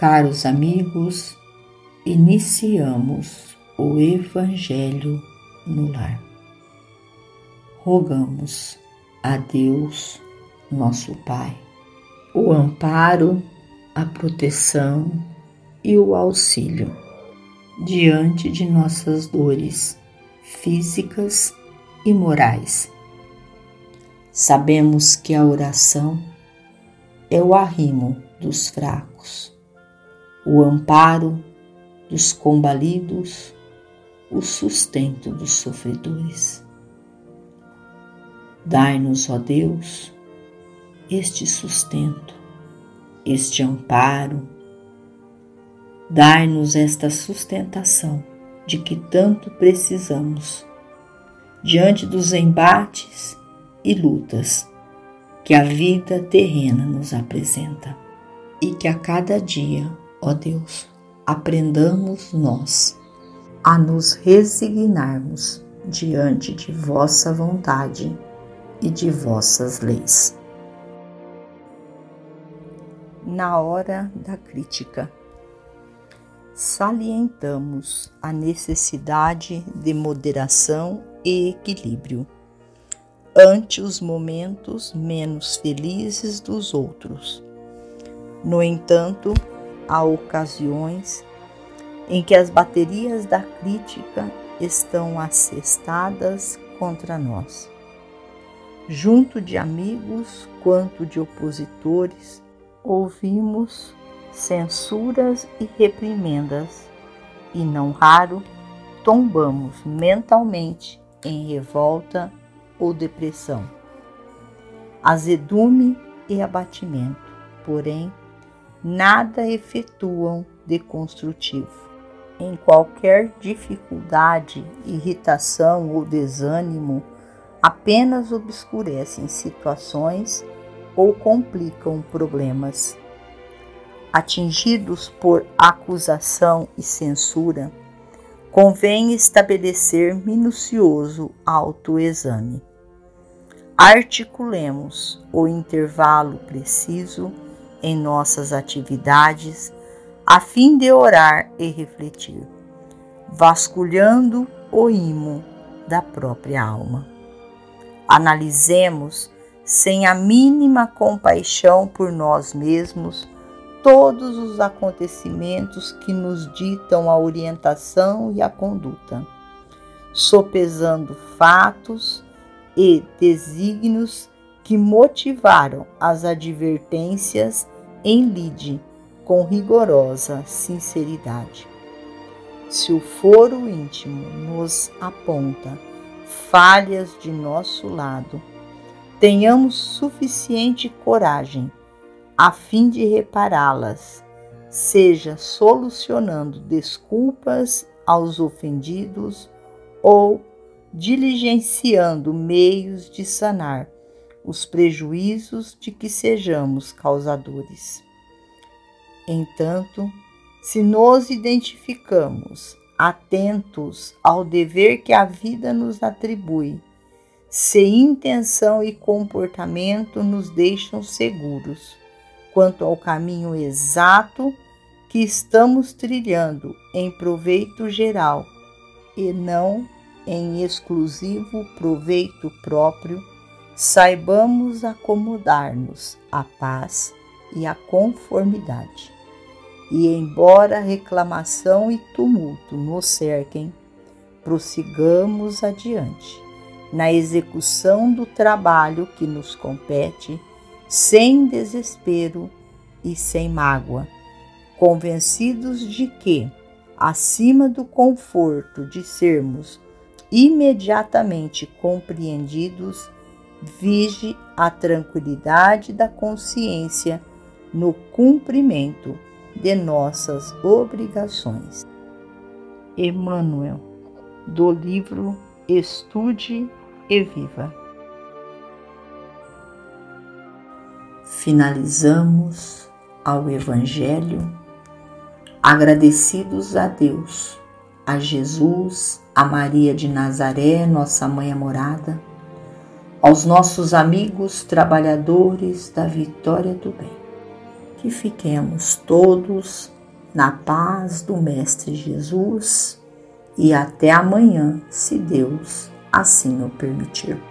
Caros amigos, iniciamos o Evangelho no lar. Rogamos a Deus, nosso Pai, o amparo, a proteção e o auxílio diante de nossas dores físicas e morais. Sabemos que a oração é o arrimo dos fracos, o amparo dos combalidos, o sustento dos sofredores. Dai-nos, ó Deus, este sustento, este amparo, Dai-nos esta sustentação de que tanto precisamos diante dos embates e lutas que a vida terrena nos apresenta. E que a cada dia, ó Deus, aprendamos nós a nos resignarmos diante de vossa vontade e de vossas leis. Na hora da crítica salientamos a necessidade de moderação e equilíbrio ante os momentos menos felizes dos outros. No entanto, há ocasiões em que as baterias da crítica estão assestadas contra nós. Junto de amigos quanto de opositores, ouvimos censuras e reprimendas, e não raro tombamos mentalmente em revolta ou depressão. Azedume e abatimento, porém, nada efetuam de construtivo. Em qualquer dificuldade, irritação ou desânimo, apenas obscurecem situações ou complicam problemas atingidos por acusação e censura, convém estabelecer minucioso autoexame. Articulemos o intervalo preciso em nossas atividades a fim de orar e refletir, vasculhando o imo da própria alma. Analisemos sem a mínima compaixão por nós mesmos todos os acontecimentos que nos ditam a orientação e a conduta, sopesando fatos e desígnios que motivaram as advertências em lide com rigorosa sinceridade. Se o foro íntimo nos aponta falhas de nosso lado, tenhamos suficiente coragem a fim de repará-las, seja solucionando desculpas aos ofendidos ou diligenciando meios de sanar os prejuízos de que sejamos causadores. Entanto, se nos identificamos atentos ao dever que a vida nos atribui, se intenção e comportamento nos deixam seguros, quanto ao caminho exato que estamos trilhando em proveito geral e não em exclusivo proveito próprio, saibamos acomodar-nos à paz e à conformidade. E embora reclamação e tumulto nos cerquem, prossigamos adiante na execução do trabalho que nos compete sem desespero e sem mágoa, convencidos de que, acima do conforto de sermos imediatamente compreendidos, vige a tranquilidade da consciência no cumprimento de nossas obrigações. Emmanuel, do livro Estude e Viva. finalizamos ao Evangelho agradecidos a Deus, a Jesus, a Maria de Nazaré, nossa mãe amorada, aos nossos amigos trabalhadores da vitória do bem, que fiquemos todos na paz do Mestre Jesus e até amanhã, se Deus assim o permitir.